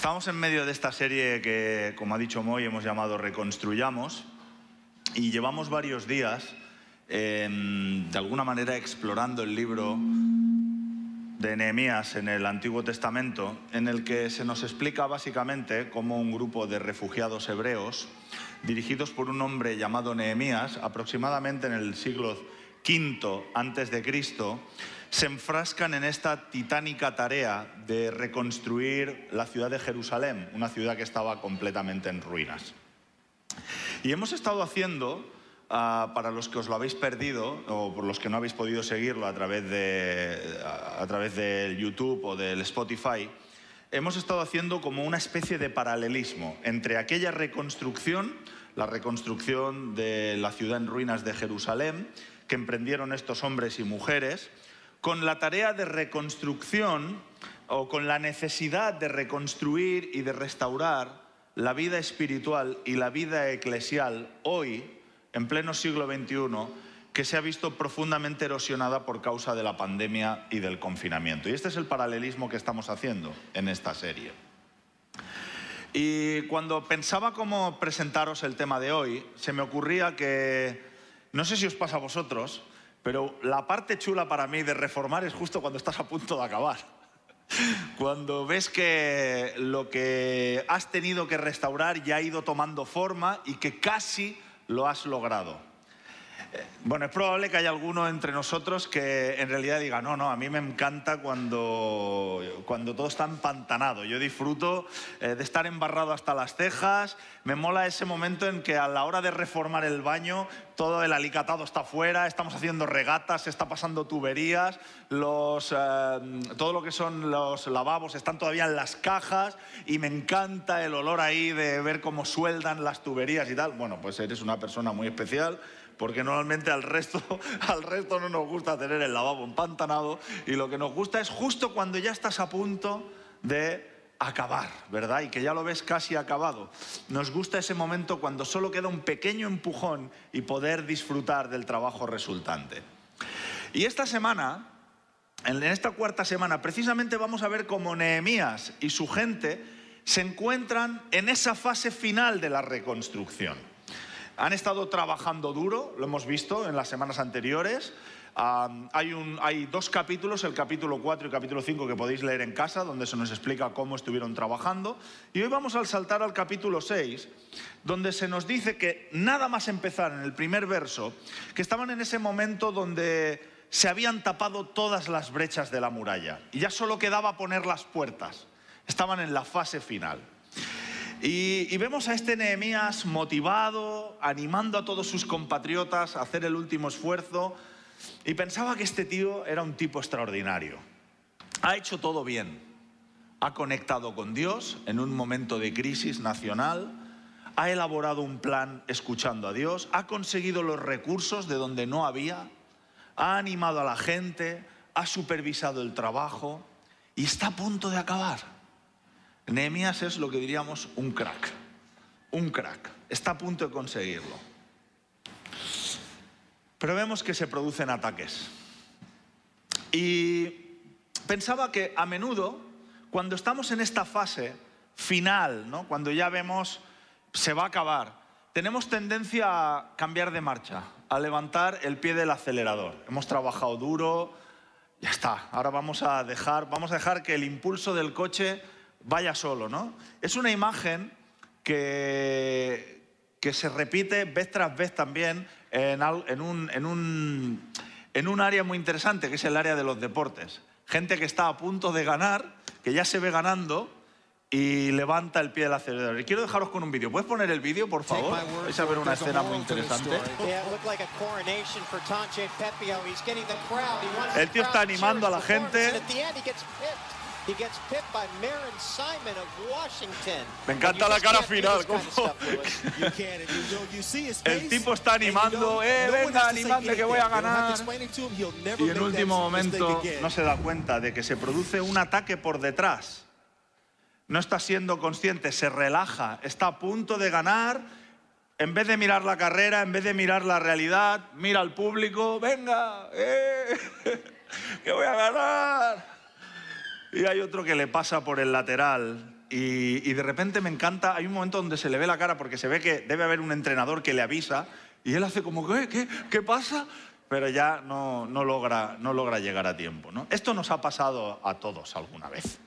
Estamos en medio de esta serie que, como ha dicho Moy, hemos llamado Reconstruyamos y llevamos varios días, em, de alguna manera, explorando el libro de Nehemías en el Antiguo Testamento, en el que se nos explica básicamente cómo un grupo de refugiados hebreos, dirigidos por un hombre llamado Nehemías, aproximadamente en el siglo V antes de Cristo, se enfrascan en esta titánica tarea de reconstruir la ciudad de Jerusalén, una ciudad que estaba completamente en ruinas. Y hemos estado haciendo, ah, para los que os lo habéis perdido o por los que no habéis podido seguirlo a través de, a través del YouTube o del Spotify, hemos estado haciendo como una especie de paralelismo entre aquella reconstrucción, la reconstrucción de la ciudad en ruinas de Jerusalén, que emprendieron estos hombres y mujeres, con la tarea de reconstrucción o con la necesidad de reconstruir y de restaurar la vida espiritual y la vida eclesial hoy, en pleno siglo XXI, que se ha visto profundamente erosionada por causa de la pandemia y del confinamiento. Y este es el paralelismo que estamos haciendo en esta serie. Y cuando pensaba cómo presentaros el tema de hoy, se me ocurría que, no sé si os pasa a vosotros, pero la parte chula para mí de reformar es justo cuando estás a punto de acabar. Cuando ves que lo que has tenido que restaurar ya ha ido tomando forma y que casi lo has logrado. Bueno, es probable que haya alguno entre nosotros que en realidad diga, no, no, a mí me encanta cuando, cuando todo está empantanado. Yo disfruto eh, de estar embarrado hasta las cejas, me mola ese momento en que a la hora de reformar el baño todo el alicatado está fuera, estamos haciendo regatas, se está pasando tuberías, los, eh, todo lo que son los lavabos están todavía en las cajas y me encanta el olor ahí de ver cómo sueldan las tuberías y tal. Bueno, pues eres una persona muy especial porque normalmente al resto, al resto no nos gusta tener el lavabo empantanado y lo que nos gusta es justo cuando ya estás a punto de acabar, ¿verdad? Y que ya lo ves casi acabado. Nos gusta ese momento cuando solo queda un pequeño empujón y poder disfrutar del trabajo resultante. Y esta semana, en esta cuarta semana, precisamente vamos a ver cómo Nehemías y su gente se encuentran en esa fase final de la reconstrucción. Han estado trabajando duro, lo hemos visto en las semanas anteriores. hay, hay, dos capítulos, el capítulo 4 y el capítulo 5, que podéis leer en casa, donde se nos explica cómo estuvieron trabajando. Y hoy vamos a saltar al capítulo 6, donde se nos dice que nada más empezar en el primer verso, que estaban en ese momento donde se habían tapado todas las brechas de la muralla y ya solo quedaba poner las puertas. Estaban en la fase final. Y, vemos a este Nehemías motivado, animando a todos sus compatriotas a hacer el último esfuerzo. Y pensaba que este tío era un tipo extraordinario. Ha hecho todo bien. Ha conectado con Dios en un momento de crisis nacional. Ha elaborado un plan escuchando a Dios. Ha conseguido los recursos de donde no había. Ha animado a la gente. Ha supervisado el trabajo. Y está a punto de acabar. Nehemías es lo que diríamos un crack, un crack, está a punto de conseguirlo. Pero vemos que se producen ataques. Y pensaba que a menudo, cuando estamos en esta fase final, ¿no? cuando ya vemos se va a acabar, tenemos tendencia a cambiar de marcha, a levantar el pie del acelerador. Hemos trabajado duro, ya está, ahora vamos a dejar, vamos a dejar que el impulso del coche vaya solo, ¿no? Es una imagen que, que se repite vez tras vez también en, un, en, un, en un área muy interesante, que es el área de los deportes. Gente que está a punto de ganar, que ya se ve ganando y levanta el pie del acelerador. Y quiero dejaros con un vídeo. ¿Puedes poner el vídeo, por favor? Vais a ver una escena muy interesante. El tío está animando a la gente. Me encanta la cara final. El tipo está animando, eh, venga, animadme que voy a ganar. Y en último momento no se da cuenta de que se produce un ataque por detrás. No está siendo consciente, se relaja, está a punto de ganar. En vez de mirar la carrera, en vez de mirar la realidad, mira al público, venga, eh, que voy a ganar. Y hay otro que le pasa por el lateral y, de repente me encanta, hay un momento donde se le ve la cara porque se ve que debe haber un entrenador que le avisa y él hace como, ¿qué? ¿Qué, qué pasa? Pero ya no, no, logra, no logra llegar a tiempo. ¿no? Esto nos ha pasado a todos alguna vez.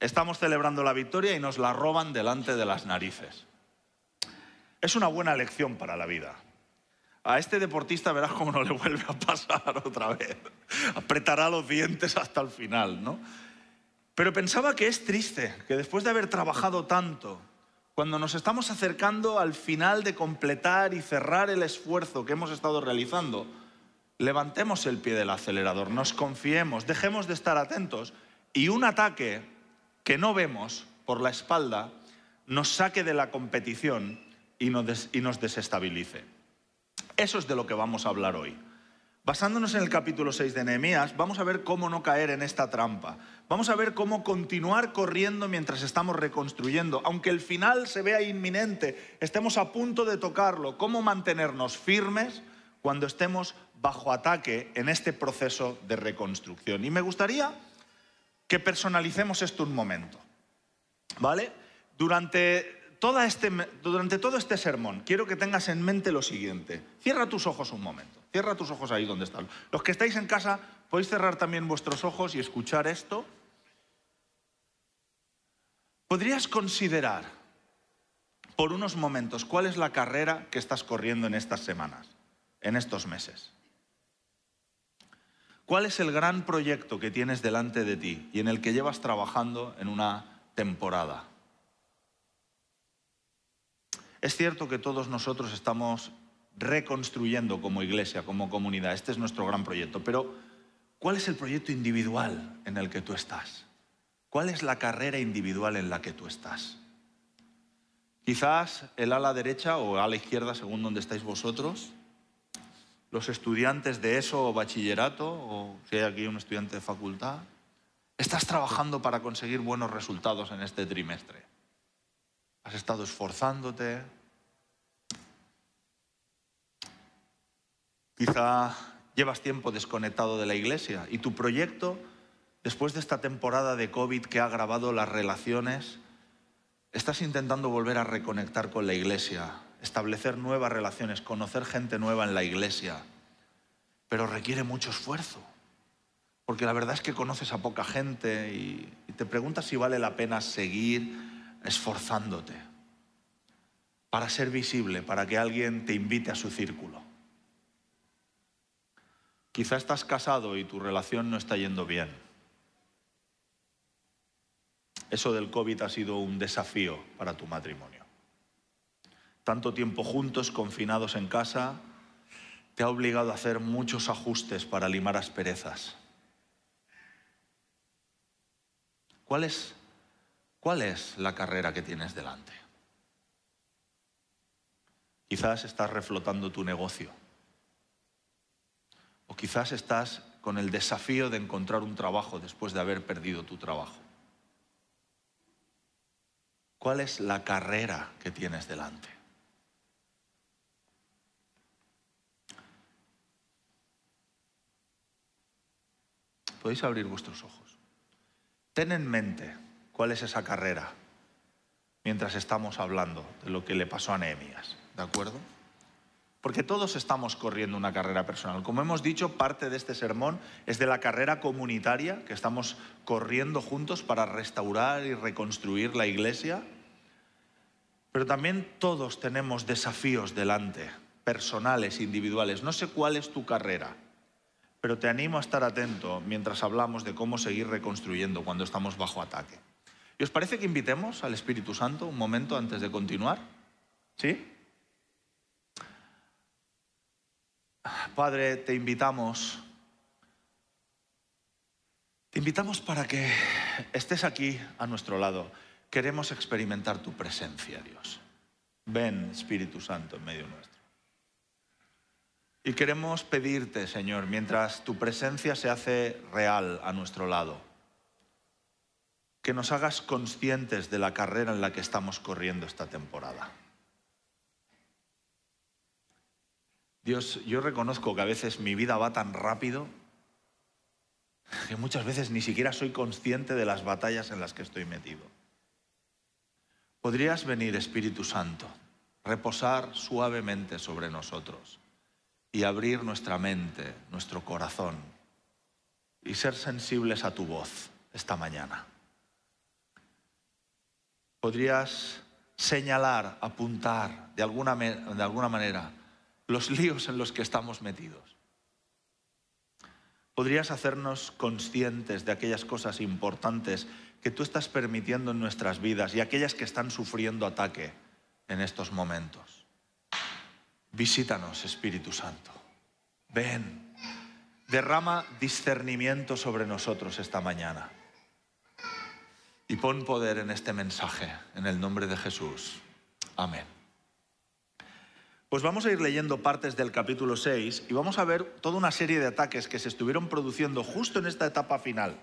Estamos celebrando la victoria y nos la roban delante de las narices. Es una buena lección para la vida. A este deportista verás cómo no le vuelve a pasar otra vez. Apretará los dientes hasta el final, ¿no? Pero pensaba que es triste que después de haber trabajado tanto, cuando nos estamos acercando al final de completar y cerrar el esfuerzo que hemos estado realizando, levantemos el pie del acelerador, nos confiemos, dejemos de estar atentos y un ataque que no vemos por la espalda nos saque de la competición y nos desestabilice. Eso es de lo que vamos a hablar hoy. Basándonos en el capítulo 6 de Nehemías, vamos a ver cómo no caer en esta trampa. Vamos a ver cómo continuar corriendo mientras estamos reconstruyendo, aunque el final se vea inminente, estemos a punto de tocarlo, cómo mantenernos firmes cuando estemos bajo ataque en este proceso de reconstrucción. Y me gustaría que personalicemos esto un momento. ¿Vale? Durante este, durante todo este sermón quiero que tengas en mente lo siguiente. Cierra tus ojos un momento. Cierra tus ojos ahí donde están. Los que estáis en casa, podéis cerrar también vuestros ojos y escuchar esto. ¿Podrías considerar por unos momentos cuál es la carrera que estás corriendo en estas semanas, en estos meses? ¿Cuál es el gran proyecto que tienes delante de ti y en el que llevas trabajando en una temporada? Es cierto que todos nosotros estamos reconstruyendo como iglesia, como comunidad. Este es nuestro gran proyecto. Pero, ¿cuál es el proyecto individual en el que tú estás? ¿Cuál es la carrera individual en la que tú estás? Quizás el ala derecha o ala izquierda, según donde estáis vosotros, los estudiantes de eso o bachillerato, o si hay aquí un estudiante de facultad, estás trabajando para conseguir buenos resultados en este trimestre has estado esforzándote. Quizá llevas tiempo desconectado de la iglesia y tu proyecto, después de esta temporada de COVID que ha agravado las relaciones, estás intentando volver a reconectar con la iglesia, establecer nuevas relaciones, conocer gente nueva en la iglesia, pero requiere mucho esfuerzo, porque la verdad es que conoces a poca gente y, te preguntas si vale la pena seguir esforzándote para ser visible, para que alguien te invite a su círculo. Quizá estás casado y tu relación no está yendo bien. Eso del COVID ha sido un desafío para tu matrimonio. Tanto tiempo juntos, confinados en casa, te ha obligado a hacer muchos ajustes para limar asperezas. ¿Cuál es ¿Cuál es la carrera que tienes delante? Quizás estás reflotando tu negocio. O quizás estás con el desafío de encontrar un trabajo después de haber perdido tu trabajo. ¿Cuál es la carrera que tienes delante? Podéis abrir vuestros ojos. Ten en mente cuál es esa carrera mientras estamos hablando de lo que le pasó a Nehemías, ¿de acuerdo? Porque todos estamos corriendo una carrera personal. Como hemos dicho, parte de este sermón es de la carrera comunitaria que estamos corriendo juntos para restaurar y reconstruir la iglesia. Pero también todos tenemos desafíos delante, personales, individuales. No sé cuál es tu carrera, pero te animo a estar atento mientras hablamos de cómo seguir reconstruyendo cuando estamos bajo ataque. ¿Y os parece que invitemos al Espíritu Santo un momento antes de continuar? ¿Sí? Padre, te invitamos. Te invitamos para que estés aquí a nuestro lado. Queremos experimentar tu presencia, Dios. Ven, Espíritu Santo, en medio nuestro. Y queremos pedirte, Señor, mientras tu presencia se hace real a nuestro lado, que nos hagas conscientes de la carrera en la que estamos corriendo esta temporada. Dios, yo reconozco que a veces mi vida va tan rápido que muchas veces ni siquiera soy consciente de las batallas en las que estoy metido. podrías venir, Espíritu Santo, reposar suavemente sobre nosotros y abrir nuestra mente, nuestro corazón y ser sensibles a tu voz esta mañana. Podrías señalar, apuntar de alguna, de alguna manera los líos en los que estamos metidos. Podrías hacernos conscientes de aquellas cosas importantes que tú estás permitiendo en nuestras vidas y aquellas que están sufriendo ataque en estos momentos. Visítanos, Espíritu Santo. Ven, derrama discernimiento sobre nosotros esta mañana. Y pon poder en este mensaje, en el nombre de Jesús. Amén. Pues vamos a ir leyendo partes del capítulo 6 y vamos a ver toda una serie de ataques que se estuvieron produciendo justo en esta etapa final.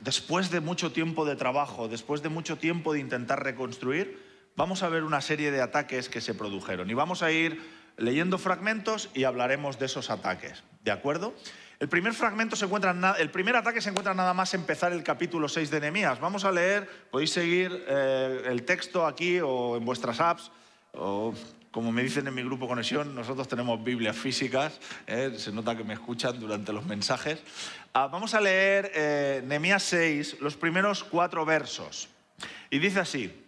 Después de mucho tiempo de trabajo, después de mucho tiempo de intentar reconstruir, vamos a ver una serie de ataques que se produjeron. Y vamos a ir leyendo fragmentos y hablaremos de esos ataques. ¿De acuerdo? El primer fragmento se encuentra, el primer ataque se encuentra nada más empezar el capítulo 6 de Nehemías. Vamos a leer, podéis seguir eh, el texto aquí o en vuestras apps, o como me dicen en mi grupo Conexión, nosotros tenemos Biblias físicas, eh, se nota que me escuchan durante los mensajes. Ah, vamos a leer eh, Nehemías 6, los primeros cuatro versos. Y dice así,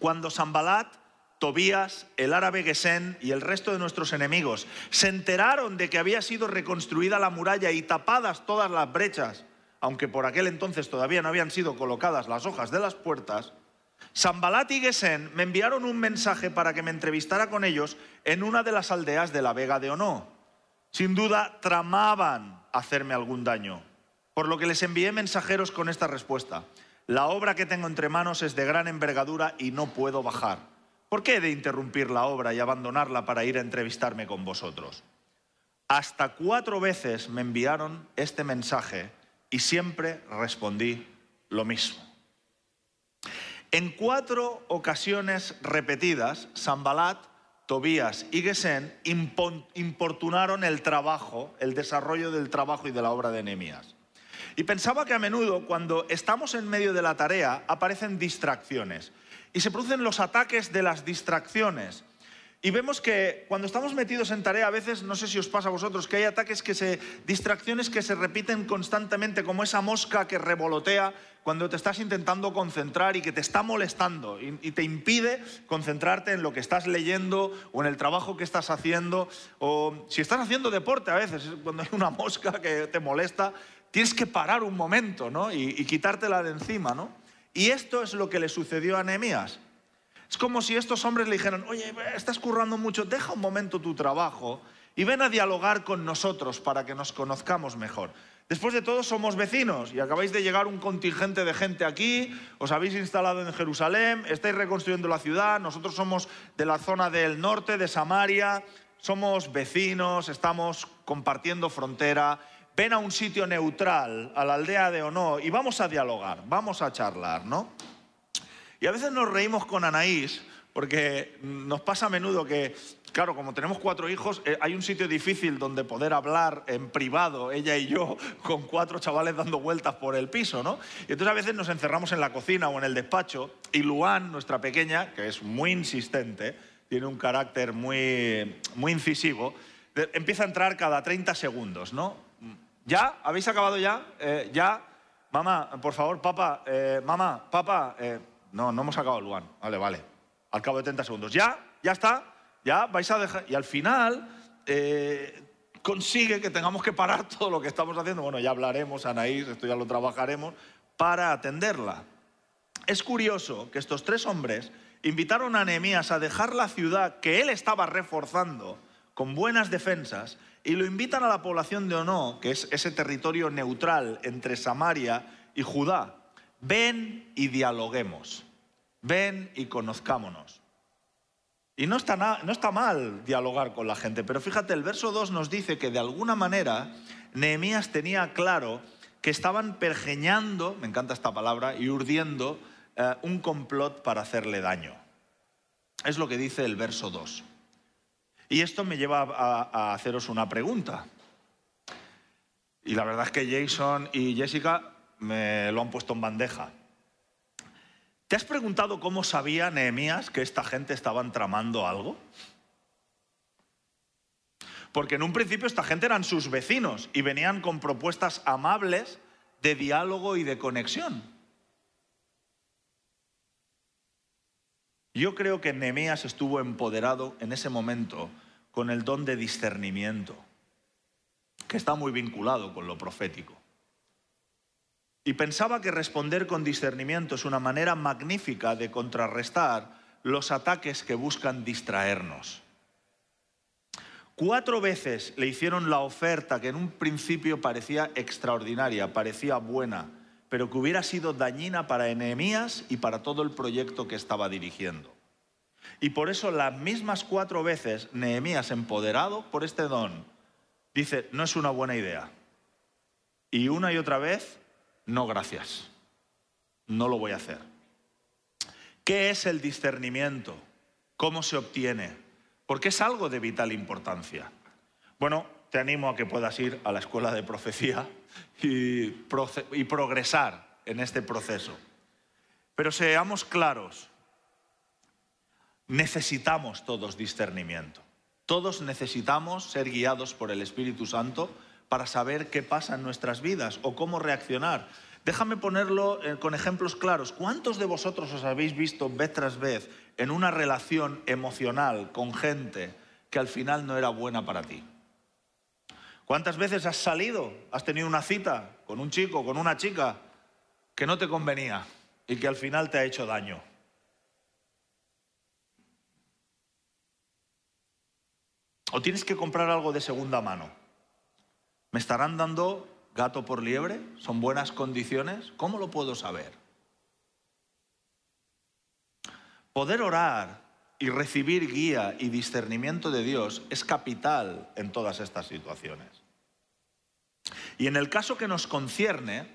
cuando Sambalat Tobías, el árabe Gesén y el resto de nuestros enemigos se enteraron de que había sido reconstruida la muralla y tapadas todas las brechas, aunque por aquel entonces todavía no habían sido colocadas las hojas de las puertas, Sambalat y Gesén me enviaron un mensaje para que me entrevistara con ellos en una de las aldeas de la Vega de Onó. Sin duda tramaban hacerme algún daño, por lo que les envié mensajeros con esta respuesta. La obra que tengo entre manos es de gran envergadura y no puedo bajar. ¿Por qué he de interrumpir la obra y abandonarla para ir a entrevistarme con vosotros? Hasta cuatro veces me enviaron este mensaje y siempre respondí lo mismo. En cuatro ocasiones repetidas, Sambalat, Tobías y Gesén importunaron el trabajo, el desarrollo del trabajo y de la obra de Nehemías. Y pensaba que a menudo, cuando estamos en medio de la tarea, aparecen distracciones y se producen los ataques de las distracciones. Y vemos que cuando estamos metidos en tarea, a veces, no sé si os pasa a vosotros, que hay ataques que se, distracciones que se repiten constantemente, como esa mosca que revolotea cuando te estás intentando concentrar y que te está molestando y, te impide concentrarte en lo que estás leyendo o en el trabajo que estás haciendo. O si estás haciendo deporte a veces, cuando hay una mosca que te molesta, tienes que parar un momento ¿no? y, y quitártela de encima. ¿no? Y esto es lo que le sucedió a Nehemías. Es como si estos hombres le dijeran, oye, estás currando mucho, deja un momento tu trabajo y ven a dialogar con nosotros para que nos conozcamos mejor. Después de todo somos vecinos y acabáis de llegar un contingente de gente aquí, os habéis instalado en Jerusalén, estáis reconstruyendo la ciudad, nosotros somos de la zona del norte, de Samaria, somos vecinos, estamos compartiendo frontera ven a un sitio neutral, a la aldea de Ono, y vamos a dialogar, vamos a charlar, ¿no? Y a veces nos reímos con Anaís, porque nos pasa a menudo que, claro, como tenemos cuatro hijos, eh, hay un sitio difícil donde poder hablar en privado, ella y yo, con cuatro chavales dando vueltas por el piso, ¿no? Y entonces a veces nos encerramos en la cocina o en el despacho, y Luan, nuestra pequeña, que es muy insistente, tiene un carácter muy, muy incisivo, empieza a entrar cada 30 segundos, ¿no? ¿Ya? ¿Habéis acabado ya? Eh, ¿Ya? Mamá, por favor, papá, eh, mamá, papá. Eh, no, no hemos acabado, Luan. Vale, vale. Al cabo de 30 segundos. ¿Ya? ¿Ya está? ¿Ya? ¿Vais a dejar? Y al final consigue que tengamos que parar todo lo que estamos haciendo. Bueno, ya hablaremos, Anaís, esto ya lo trabajaremos, para atenderla. Es curioso que estos tres hombres invitaron a Nehemías a dejar la ciudad que él estaba reforzando con buenas defensas y lo invitan a la población de Ono, que es ese territorio neutral entre Samaria y Judá. Ven y dialoguemos, ven y conozcámonos. Y no está, no está mal dialogar con la gente, pero fíjate, el verso 2 nos dice que de alguna manera Nehemías tenía claro que estaban pergeñando, me encanta esta palabra, y urdiendo eh, un complot para hacerle daño. Es lo que dice el verso 2. Y esto me lleva a, haceros una pregunta. Y la verdad es que Jason y Jessica me lo han puesto en bandeja. ¿Te has preguntado cómo sabía Nehemías que esta gente estaban tramando algo? Porque en un principio esta gente eran sus vecinos y venían con propuestas amables de diálogo y de conexión. Yo creo que Nehemías estuvo empoderado en ese momento con el don de discernimiento, que está muy vinculado con lo profético. Y pensaba que responder con discernimiento es una manera magnífica de contrarrestar los ataques que buscan distraernos. Cuatro veces le hicieron la oferta que en un principio parecía extraordinaria, parecía buena, pero que hubiera sido dañina para Nehemías y para todo el proyecto que estaba dirigiendo. Y por eso las mismas cuatro veces Nehemías, empoderado por este don, dice, no es una buena idea. Y una y otra vez, no gracias, no lo voy a hacer. ¿Qué es el discernimiento? ¿Cómo se obtiene? porque es algo de vital importancia. Bueno, te animo a que puedas ir a la escuela de profecía y, progresar en este proceso. Pero seamos claros, necesitamos todos discernimiento. Todos necesitamos ser guiados por el Espíritu Santo para saber qué pasa en nuestras vidas o cómo reaccionar. Déjame ponerlo eh, con ejemplos claros. ¿Cuántos de vosotros os habéis visto vez tras vez en una relación emocional con gente que al final no era buena para ti? ¿Cuántas veces has salido, has tenido una cita con un chico, con una chica que no te convenía y que al final te ha hecho daño? ¿O tienes que comprar algo de segunda mano? ¿Me estarán dando gato por liebre? ¿Son buenas condiciones? ¿Cómo lo puedo saber? Poder orar y recibir guía y discernimiento de Dios es capital en todas estas situaciones. Y en el caso que nos concierne,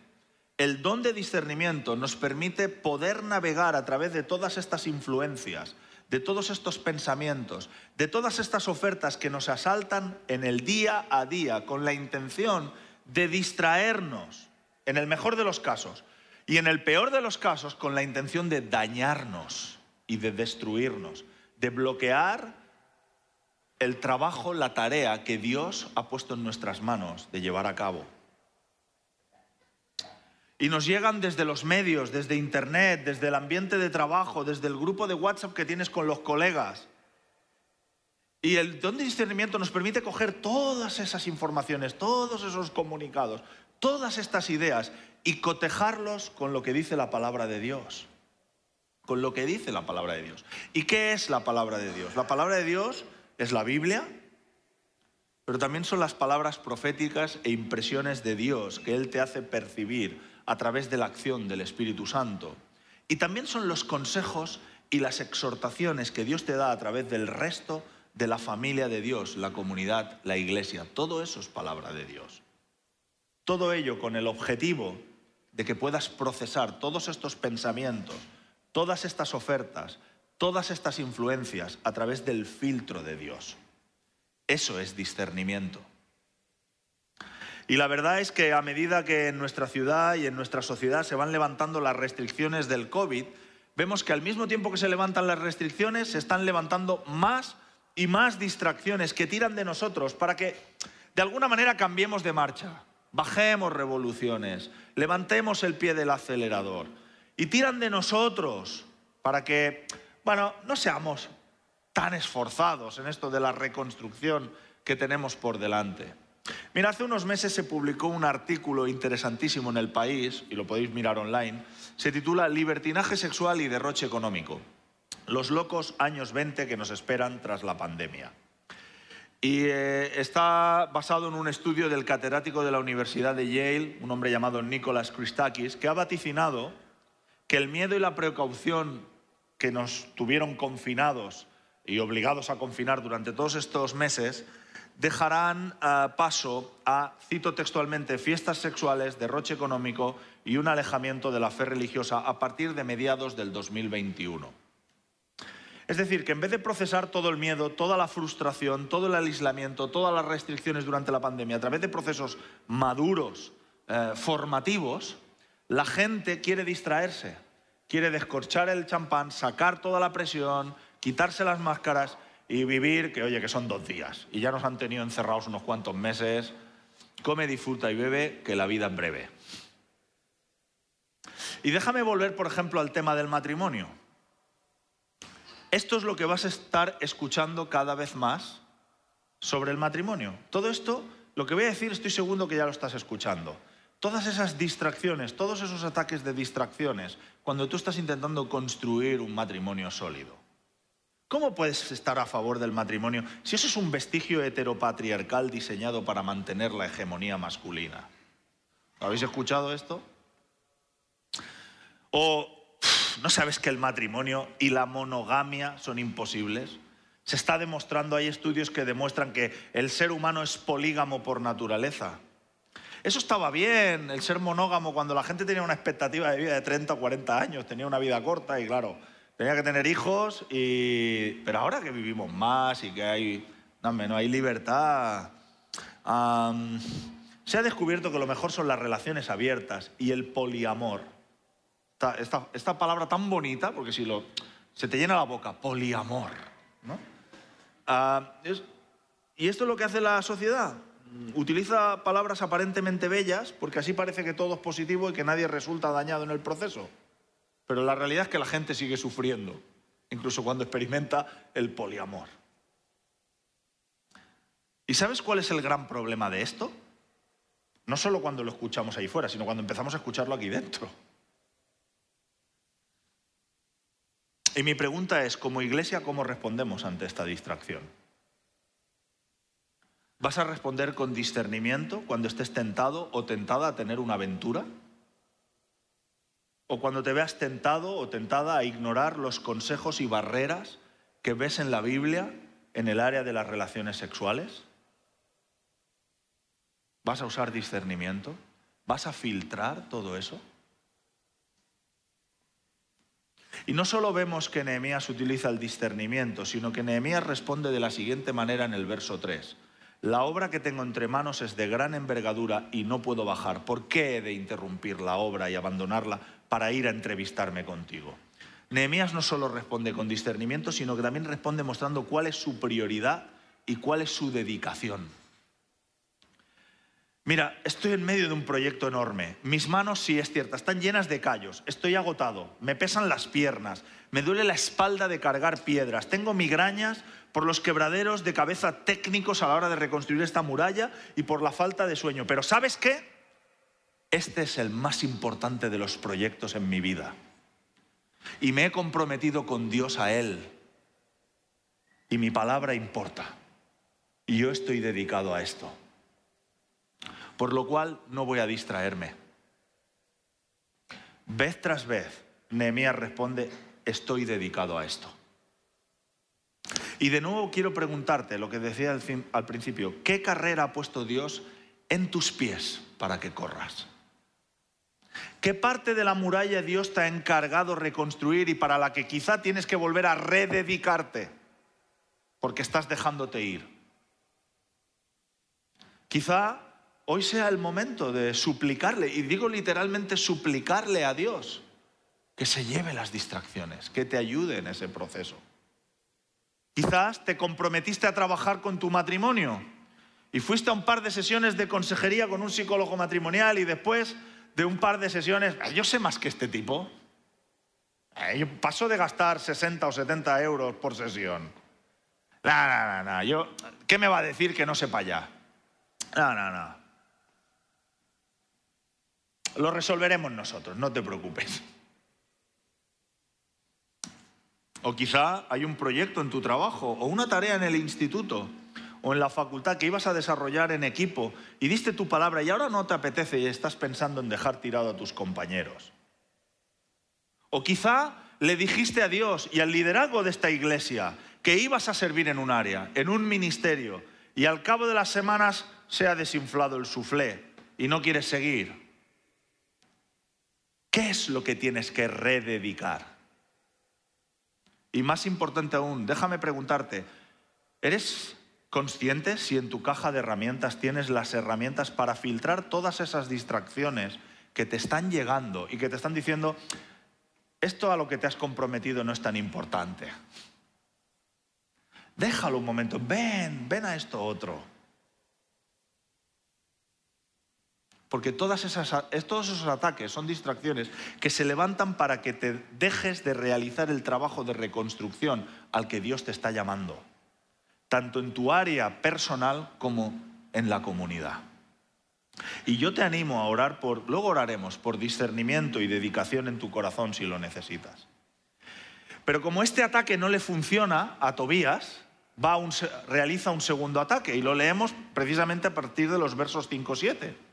el don de discernimiento nos permite poder navegar a través de todas estas influencias, de todos estos pensamientos, de todas estas ofertas que nos asaltan en el día a día con la intención de distraernos, en el mejor de los casos, y en el peor de los casos con la intención de dañarnos y de destruirnos, de bloquear el trabajo, la tarea que Dios ha puesto en nuestras manos de llevar a cabo. Y nos llegan desde los medios, desde Internet, desde el ambiente de trabajo, desde el grupo de WhatsApp que tienes con los colegas. Y el don de discernimiento nos permite coger todas esas informaciones, todos esos comunicados, todas estas ideas y cotejarlos con lo que dice la palabra de Dios con lo que dice la palabra de Dios. ¿Y qué es la palabra de Dios? La palabra de Dios es la Biblia, pero también son las palabras proféticas e impresiones de Dios que Él te hace percibir a través de la acción del Espíritu Santo. Y también son los consejos y las exhortaciones que Dios te da a través del resto de la familia de Dios, la comunidad, la iglesia. Todo eso es palabra de Dios. Todo ello con el objetivo de que puedas procesar todos estos pensamientos, todas estas ofertas, todas estas influencias a través del filtro de Dios. Eso es discernimiento. Y la verdad es que a medida que en nuestra ciudad y en nuestra sociedad se van levantando las restricciones del COVID, vemos que al mismo tiempo que se levantan las restricciones, se están levantando más y más distracciones que tiran de nosotros para que de alguna manera cambiemos de marcha, bajemos revoluciones, levantemos el pie del acelerador y tiran de nosotros para que, bueno, no seamos tan esforzados en esto de la reconstrucción que tenemos por delante. Mira, hace unos meses se publicó un artículo interesantísimo en El País, y lo podéis mirar online, se titula Libertinaje sexual y derroche económico. Los locos años 20 que nos esperan tras la pandemia. Y eh, está basado en un estudio del catedrático de la Universidad de Yale, un hombre llamado Nicholas Christakis, que ha vaticinado que el miedo y la precaución que nos tuvieron confinados y obligados a confinar durante todos estos meses dejarán eh, paso a, cito textualmente, fiestas sexuales, derroche económico y un alejamiento de la fe religiosa a partir de mediados del 2021. Es decir, que en vez de procesar todo el miedo, toda la frustración, todo el aislamiento, todas las restricciones durante la pandemia a través de procesos maduros, eh, formativos, la gente quiere distraerse, quiere descorchar el champán, sacar toda la presión, quitarse las máscaras y vivir, que oye, que son dos días. Y ya nos han tenido encerrados unos cuantos meses. Come, disfruta y bebe, que la vida es breve. Y déjame volver, por ejemplo, al tema del matrimonio. Esto es lo que vas a estar escuchando cada vez más sobre el matrimonio. Todo esto, lo que voy a decir, estoy seguro que ya lo estás escuchando. Todas esas distracciones, todos esos ataques de distracciones, cuando tú estás intentando construir un matrimonio sólido. ¿Cómo puedes estar a favor del matrimonio si eso es un vestigio heteropatriarcal diseñado para mantener la hegemonía masculina? ¿Habéis escuchado esto? ¿O no sabes que el matrimonio y la monogamia son imposibles? Se está demostrando, hay estudios que demuestran que el ser humano es polígamo por naturaleza. Eso estaba bien, el ser monógamo, cuando la gente tenía una expectativa de vida de 30 o 40 años, tenía una vida corta y claro, tenía que tener hijos, pero ahora que vivimos más y que hay, no, hay libertad, se ha descubierto que lo mejor son las relaciones abiertas y el poliamor. Esta, esta, palabra tan bonita, porque si lo, se te llena la boca, poliamor. ¿no? Ah, y esto es lo que hace la sociedad. Utiliza palabras aparentemente bellas porque así parece que todo es positivo y que nadie resulta dañado en el proceso. Pero la realidad es que la gente sigue sufriendo, incluso cuando experimenta el poliamor. ¿Y sabes cuál es el gran problema de esto? No solo cuando lo escuchamos ahí fuera, sino cuando empezamos a escucharlo aquí dentro. Y mi pregunta es, como iglesia, ¿cómo respondemos ante esta distracción? ¿Vas a responder con discernimiento cuando estés tentado o tentada a tener una aventura? ¿O cuando te veas tentado o tentada a ignorar los consejos y barreras que ves en la Biblia en el área de las relaciones sexuales? ¿Vas a usar discernimiento? ¿Vas a filtrar todo eso? Y no solo vemos que Nehemías utiliza el discernimiento, sino que Nehemías responde de la siguiente manera en el verso 3. La obra que tengo entre manos es de gran envergadura y no puedo bajar. ¿Por qué he de interrumpir la obra y abandonarla para ir a entrevistarme contigo? Nehemías no solo responde con discernimiento, sino que también responde mostrando cuál es su prioridad y cuál es su dedicación. Mira, estoy en medio de un proyecto enorme. Mis manos, sí es cierta, están llenas de callos. Estoy agotado. Me pesan las piernas. Me duele la espalda de cargar piedras. Tengo migrañas por los quebraderos de cabeza técnicos a la hora de reconstruir esta muralla y por la falta de sueño. Pero ¿sabes qué? Este es el más importante de los proyectos en mi vida. Y me he comprometido con Dios a Él. Y mi palabra importa. Y yo estoy dedicado a esto. Por lo cual no voy a distraerme. Vez tras vez, Nehemías responde, estoy dedicado a esto. Y de nuevo quiero preguntarte lo que decía al, principio, ¿qué carrera ha puesto Dios en tus pies para que corras? ¿Qué parte de la muralla Dios te ha encargado reconstruir y para la que quizá tienes que volver a rededicarte porque estás dejándote ir? Quizá hoy sea el momento de suplicarle, y digo literalmente suplicarle a Dios, que se lleve las distracciones, que te ayude en ese proceso. Quizás te comprometiste a trabajar con tu matrimonio y fuiste a un par de sesiones de consejería con un psicólogo matrimonial y después de un par de sesiones, ah, yo sé más que este tipo. Eh, yo paso de gastar 60 o 70 euros por sesión. No, no, no, no. Yo, ¿Qué me va a decir que no sepa ya? No, no, no. Lo resolveremos nosotros, no te preocupes. O quizá hay un proyecto en tu trabajo o una tarea en el instituto o en la facultad que ibas a desarrollar en equipo y diste tu palabra y ahora no te apetece y estás pensando en dejar tirado a tus compañeros. O quizá le dijiste a Dios y al liderazgo de esta iglesia que ibas a servir en un área, en un ministerio, y al cabo de las semanas se ha desinflado el suflé y no quieres seguir. ¿Qué es lo que tienes que rededicar? Y más importante aún, déjame preguntarte, ¿eres consciente si en tu caja de herramientas tienes las herramientas para filtrar todas esas distracciones que te están llegando y que te están diciendo, esto a lo que te has comprometido no es tan importante. Déjalo un momento, ven, ven a esto otro. Porque todos esos ataques son distracciones que se levantan para que te dejes de realizar el trabajo de reconstrucción al que Dios te está llamando, tanto en tu área personal como en la comunidad. Y yo te animo a orar por, luego oraremos por discernimiento y dedicación en tu corazón si lo necesitas. Pero como este ataque no le funciona a Tobías, va realiza un segundo ataque y lo leemos precisamente a partir de los versos 5-7.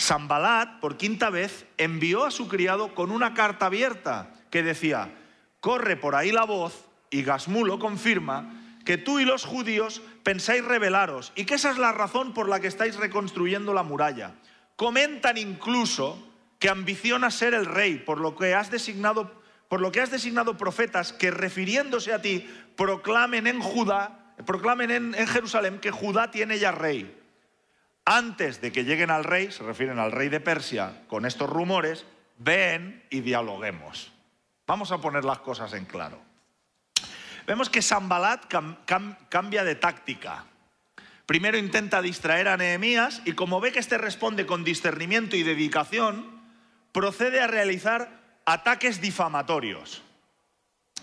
Sambalat, por quinta vez, envió a su criado con una carta abierta que decía, corre por ahí la voz, y Gasmulo confirma, que tú y los judíos pensáis rebelaros y que esa es la razón por la que estáis reconstruyendo la muralla. Comentan incluso que ambiciona ser el rey, por lo que has designado, por lo que has designado profetas que refiriéndose a ti proclamen en Judá, proclamen en, en Jerusalén que Judá tiene ya rey. Antes de que lleguen al rey, se refieren al rey de Persia, con estos rumores, ven y dialoguemos. Vamos a poner las cosas en claro. Vemos que Sambalat cambia de táctica. Primero intenta distraer a Nehemías y como ve que éste responde con discernimiento y dedicación, procede a realizar ataques difamatorios.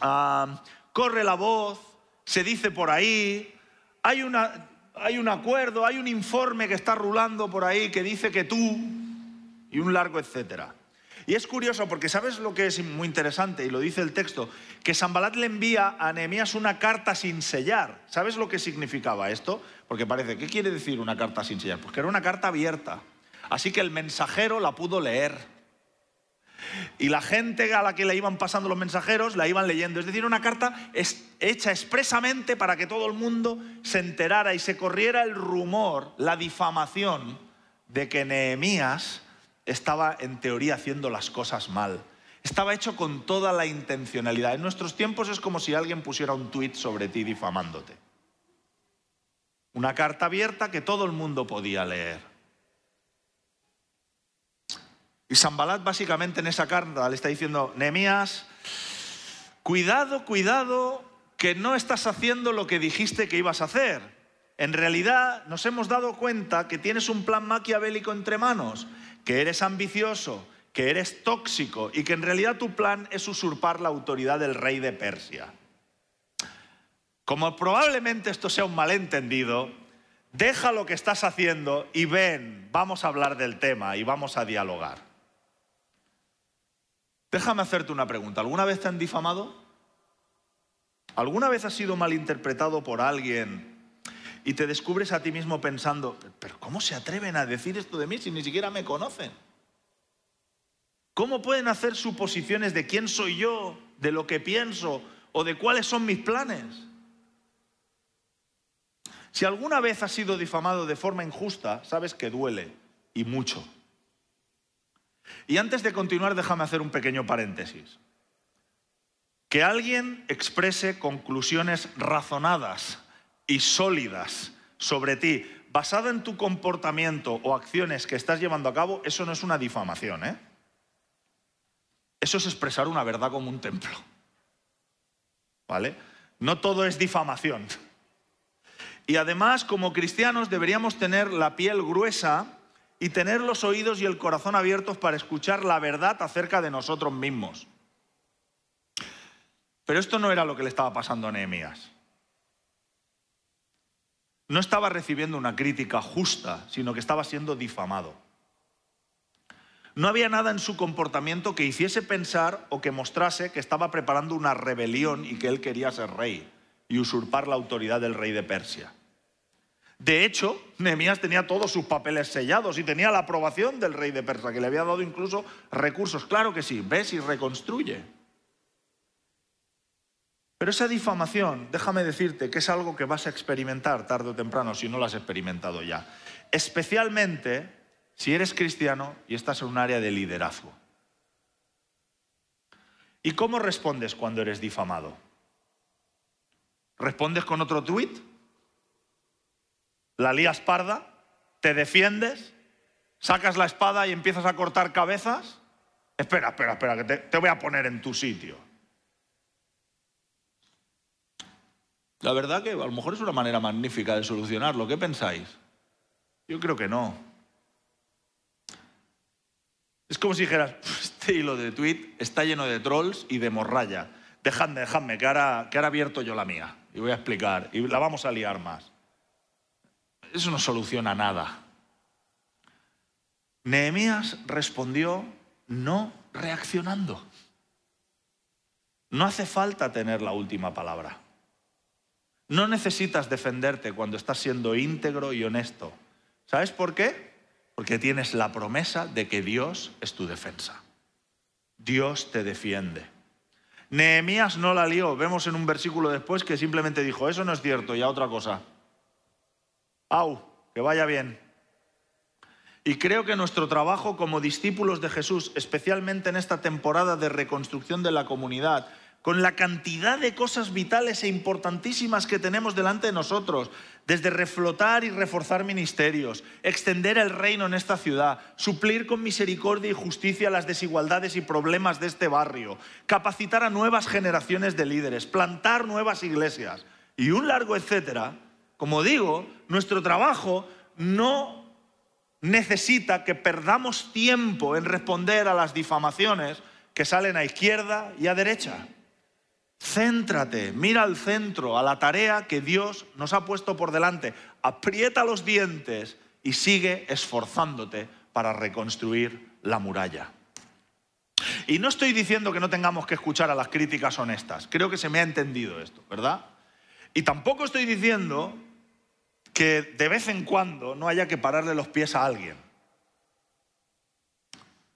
Ah, corre la voz, se dice por ahí, hay, una, hay un acuerdo, hay un informe que está rulando por ahí que dice que tú, y un largo etcétera. Y es curioso porque sabes lo que es muy interesante, y lo dice el texto, que Sambalat le envía a Nehemías una carta sin sellar. ¿Sabes lo que significaba esto? Porque parece, ¿qué quiere decir una carta sin sellar? Pues que era una carta abierta. Así que el mensajero la pudo leer. Y la gente a la que le iban pasando los mensajeros la iban leyendo. Es decir, una carta hecha expresamente para que todo el mundo se enterara y se corriera el rumor, la difamación de que Nehemías estaba en teoría haciendo las cosas mal. Estaba hecho con toda la intencionalidad. En nuestros tiempos es como si alguien pusiera un tuit sobre ti difamándote. Una carta abierta que todo el mundo podía leer. Y Sambalat básicamente en esa carta le está diciendo, Nehemías, cuidado, cuidado, que no estás haciendo lo que dijiste que ibas a hacer. En realidad nos hemos dado cuenta que tienes un plan maquiavélico entre manos que eres ambicioso, que eres tóxico y que en realidad tu plan es usurpar la autoridad del rey de Persia. Como probablemente esto sea un malentendido, deja lo que estás haciendo y ven, vamos a hablar del tema y vamos a dialogar. Déjame hacerte una pregunta. ¿Alguna vez te han difamado? ¿Alguna vez has sido malinterpretado por alguien y te descubres a ti mismo pensando, pero ¿cómo se atreven a decir esto de mí si ni siquiera me conocen? ¿Cómo pueden hacer suposiciones de quién soy yo, de lo que pienso o de cuáles son mis planes? Si alguna vez has sido difamado de forma injusta, sabes que duele y mucho. Y antes de continuar, déjame hacer un pequeño paréntesis. Que alguien exprese conclusiones razonadas y sólidas sobre ti, basada en tu comportamiento o acciones que estás llevando a cabo, eso no es una difamación, ¿eh? Eso es expresar una verdad como un templo. ¿Vale? No todo es difamación. Y además, como cristianos, deberíamos tener la piel gruesa y tener los oídos y el corazón abiertos para escuchar la verdad acerca de nosotros mismos. Pero esto no era lo que le estaba pasando a Nehemías no estaba recibiendo una crítica justa, sino que estaba siendo difamado. No había nada en su comportamiento que hiciese pensar o que mostrase que estaba preparando una rebelión y que él quería ser rey y usurpar la autoridad del rey de Persia. De hecho, Nehemías tenía todos sus papeles sellados y tenía la aprobación del rey de Persia, que le había dado incluso recursos. Claro que sí, ves y reconstruye. Pero esa difamación, déjame decirte que es algo que vas a experimentar tarde o temprano si no lo has experimentado ya. Especialmente si eres cristiano y estás en un área de liderazgo. ¿Y cómo respondes cuando eres difamado? ¿Respondes con otro tuit? ¿La lías parda? ¿Te defiendes? ¿Sacas la espada y empiezas a cortar cabezas? Espera, espera, espera, que te, te voy a poner en tu sitio. La verdad que a lo mejor es una manera magnífica de solucionarlo. ¿Qué pensáis? Yo creo que no. Es como si dijeras, este hilo de tweet está lleno de trolls y de morralla. Dejadme, dejadme, que ahora, que ahora abierto yo la mía. Y voy a explicar. Y la vamos a liar más. Eso no soluciona nada. Nehemías respondió no reaccionando. No hace falta tener la última palabra. No necesitas defenderte cuando estás siendo íntegro y honesto. ¿Sabes por qué? Porque tienes la promesa de que Dios es tu defensa. Dios te defiende. Nehemías no la lió. Vemos en un versículo después que simplemente dijo, eso no es cierto, y a otra cosa. Au, que vaya bien. Y creo que nuestro trabajo como discípulos de Jesús, especialmente en esta temporada de reconstrucción de la comunidad, con la cantidad de cosas vitales e importantísimas que tenemos delante de nosotros, desde reflotar y reforzar ministerios, extender el reino en esta ciudad, suplir con misericordia y justicia las desigualdades y problemas de este barrio, capacitar a nuevas generaciones de líderes, plantar nuevas iglesias y un largo etcétera, como digo, nuestro trabajo no necesita que perdamos tiempo en responder a las difamaciones que salen a izquierda y a derecha. Céntrate, mira al centro, a la tarea que Dios nos ha puesto por delante. Aprieta los dientes y sigue esforzándote para reconstruir la muralla. Y no estoy diciendo que no tengamos que escuchar a las críticas honestas. Creo que se me ha entendido esto, ¿verdad? Y tampoco estoy diciendo que de vez en cuando no haya que pararle los pies a alguien.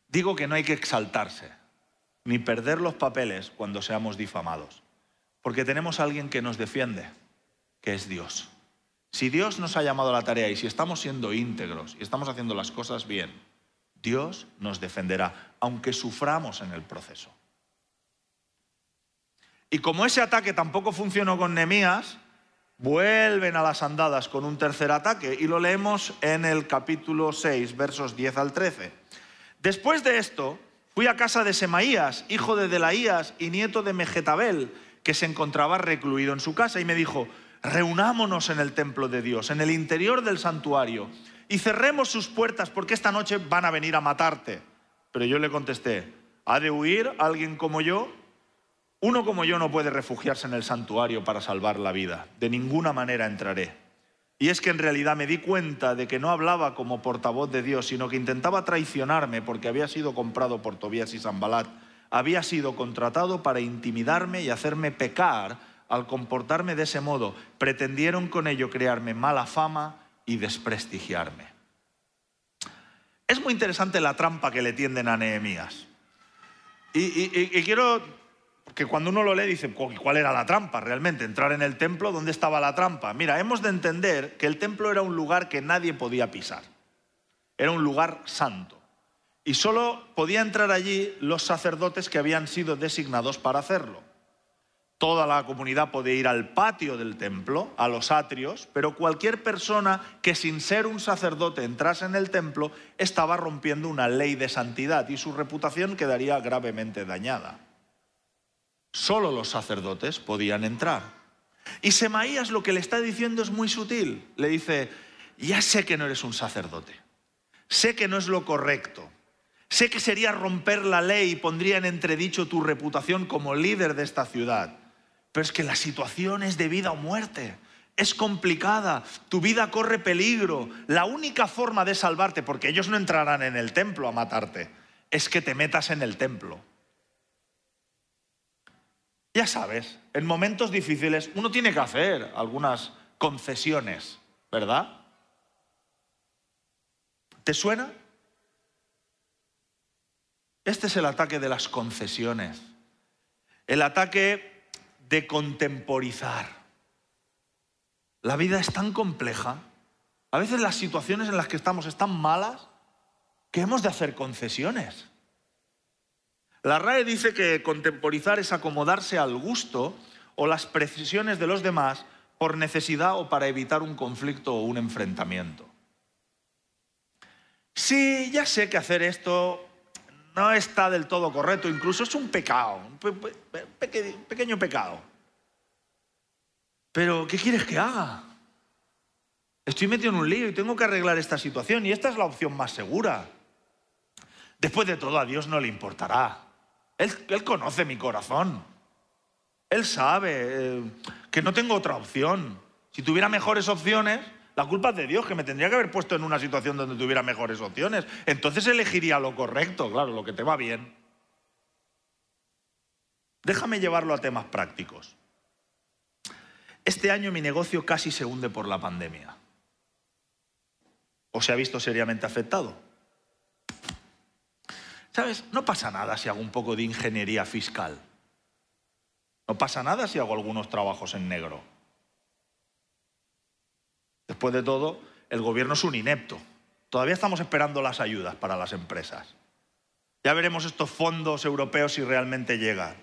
Digo que no hay que exaltarse ni perder los papeles cuando seamos difamados. Porque tenemos a alguien que nos defiende, que es Dios. Si Dios nos ha llamado a la tarea y si estamos siendo íntegros y estamos haciendo las cosas bien, Dios nos defenderá, aunque suframos en el proceso. Y como ese ataque tampoco funcionó con Nemías, vuelven a las andadas con un tercer ataque y lo leemos en el capítulo 6, versos 10 al 13. Después de esto, Fui a casa de Semaías, hijo de Delaías y nieto de Mejetabel, que se encontraba recluido en su casa, y me dijo, reunámonos en el templo de Dios, en el interior del santuario, y cerremos sus puertas porque esta noche van a venir a matarte. Pero yo le contesté, ¿ha de huir alguien como yo? Uno como yo no puede refugiarse en el santuario para salvar la vida. De ninguna manera entraré. Y es que en realidad me di cuenta de que no hablaba como portavoz de Dios, sino que intentaba traicionarme porque había sido comprado por Tobías y Zambalat. Había sido contratado para intimidarme y hacerme pecar al comportarme de ese modo. Pretendieron con ello crearme mala fama y desprestigiarme. Es muy interesante la trampa que le tienden a Nehemías. Y, y quiero que cuando uno lo lee dice, ¿cuál era la trampa realmente? Entrar en el templo, ¿dónde estaba la trampa? Mira, hemos de entender que el templo era un lugar que nadie podía pisar. Era un lugar santo. Y solo podía entrar allí los sacerdotes que habían sido designados para hacerlo. Toda la comunidad podía ir al patio del templo, a los atrios, pero cualquier persona que sin ser un sacerdote entrase en el templo estaba rompiendo una ley de santidad y su reputación quedaría gravemente dañada. Solo los sacerdotes podían entrar. Y Semaías lo que le está diciendo es muy sutil. Le dice, ya sé que no eres un sacerdote. Sé que no es lo correcto. Sé que sería romper la ley y pondría en entredicho tu reputación como líder de esta ciudad. Pero es que la situación es de vida o muerte. Es complicada, tu vida corre peligro. La única forma de salvarte, porque ellos no entrarán en el templo a matarte, es que te metas en el templo. Ya sabes, en momentos difíciles uno tiene que hacer algunas concesiones, ¿verdad? ¿Te suena? Este es el ataque de las concesiones, el ataque de contemporizar. La vida es tan compleja, a veces las situaciones en las que estamos están malas, que hemos de hacer concesiones. La RAE dice que contemporizar es acomodarse al gusto o las precisiones de los demás por necesidad o para evitar un conflicto o un enfrentamiento. Sí, ya sé que hacer esto no está del todo correcto, incluso es un pecado, un pequeño pecado. Pero, ¿qué quieres que haga? Estoy metido en un lío y tengo que arreglar esta situación y esta es la opción más segura. Después de todo, a Dios no le importará. Él, conoce mi corazón. Él sabe eh, que no tengo otra opción. Si tuviera mejores opciones, la culpa es de Dios, que me tendría que haber puesto en una situación donde tuviera mejores opciones. Entonces elegiría lo correcto, claro, lo que te va bien. Déjame llevarlo a temas prácticos. Este año mi negocio casi se hunde por la pandemia. ¿O se ha visto seriamente afectado? ¿Sabes? No pasa nada si hago un poco de ingeniería fiscal. No pasa nada si hago algunos trabajos en negro. Después de todo, el gobierno es un inepto. Todavía estamos esperando las ayudas para las empresas. Ya veremos estos fondos europeos si realmente llegan.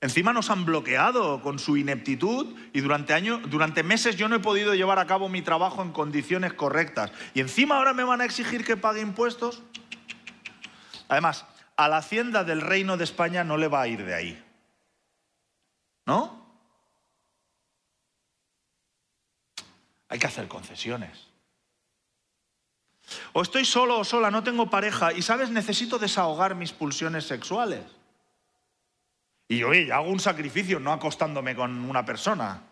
Encima nos han bloqueado con su ineptitud y durante, años, durante meses yo no he podido llevar a cabo mi trabajo en condiciones correctas. Y encima ahora me van a exigir que pague impuestos. Además, a la hacienda del reino de España no le va a ir de ahí. ¿No? Hay que hacer concesiones. O estoy solo o sola, no tengo pareja y, ¿sabes? Necesito desahogar mis pulsiones sexuales. Y oye, hago un sacrificio no acostándome con una persona.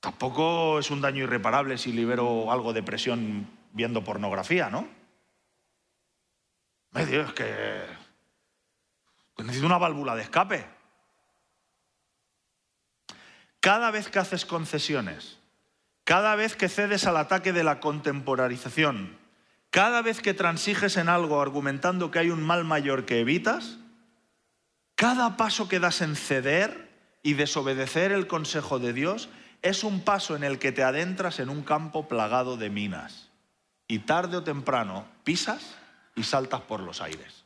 Tampoco es un daño irreparable si libero algo de presión viendo pornografía, ¿no? Me Dios, que necesito una válvula de escape. Cada vez que haces concesiones, cada vez que cedes al ataque de la contemporarización, cada vez que transiges en algo argumentando que hay un mal mayor que evitas, cada paso que das en ceder y desobedecer el consejo de Dios es un paso en el que te adentras en un campo plagado de minas. Y tarde o temprano pisas y saltas por los aires.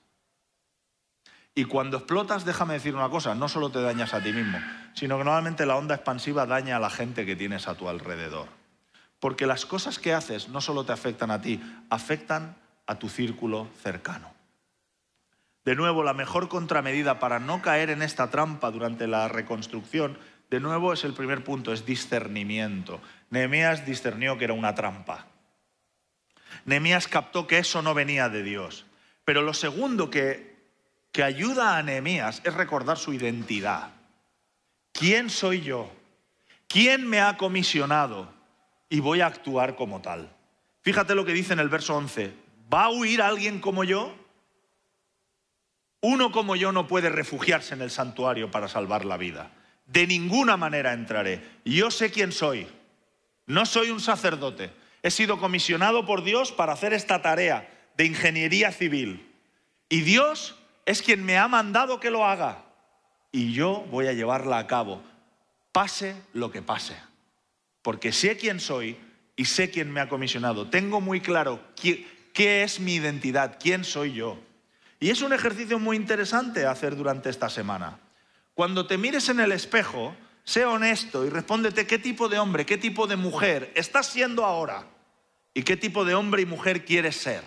Y cuando explotas, déjame decir una cosa, no solo te dañas a ti mismo, sino que normalmente la onda expansiva daña a la gente que tienes a tu alrededor. Porque las cosas que haces no solo te afectan a ti, afectan a tu círculo cercano. De nuevo, la mejor contramedida para no caer en esta trampa durante la reconstrucción, de nuevo es el primer punto, es discernimiento. Nehemías discernió que era una trampa. Nehemías captó que eso no venía de Dios. Pero lo segundo que, que ayuda a Nehemías es recordar su identidad. ¿Quién soy yo? ¿Quién me ha comisionado? Y voy a actuar como tal. Fíjate lo que dice en el verso 11. ¿Va a huir alguien como yo? Uno como yo no puede refugiarse en el santuario para salvar la vida. De ninguna manera entraré. Yo sé quién soy. No soy un sacerdote. He sido comisionado por Dios para hacer esta tarea de ingeniería civil. Y Dios es quien me ha mandado que lo haga y yo voy a llevarla a cabo, pase lo que pase. Porque sé quién soy y sé quién me ha comisionado. Tengo muy claro qué, es mi identidad, quién soy yo. Y es un ejercicio muy interesante hacer durante esta semana. Cuando te mires en el espejo, sé honesto y respóndete qué tipo de hombre, qué tipo de mujer estás siendo ahora y qué tipo de hombre y mujer quieres ser.